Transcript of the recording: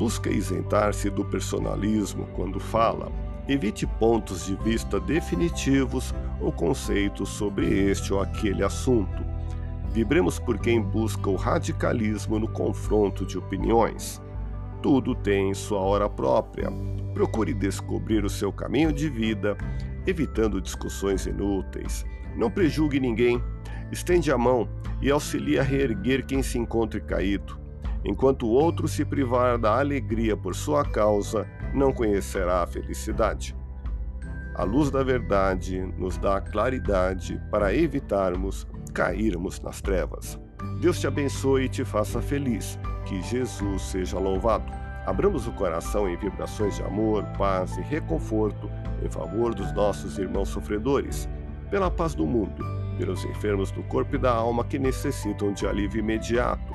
Busque isentar-se do personalismo quando fala. Evite pontos de vista definitivos ou conceitos sobre este ou aquele assunto Vibremos por quem busca o radicalismo no confronto de opiniões. Tudo tem sua hora própria. Procure descobrir o seu caminho de vida, evitando discussões inúteis. Não prejulgue ninguém. Estende a mão e auxilie a reerguer quem se encontre caído. Enquanto o outro se privar da alegria por sua causa, não conhecerá a felicidade. A luz da verdade nos dá claridade para evitarmos cairmos nas trevas. Deus te abençoe e te faça feliz. Que Jesus seja louvado. Abramos o coração em vibrações de amor, paz e reconforto em favor dos nossos irmãos sofredores, pela paz do mundo, pelos enfermos do corpo e da alma que necessitam de alívio imediato,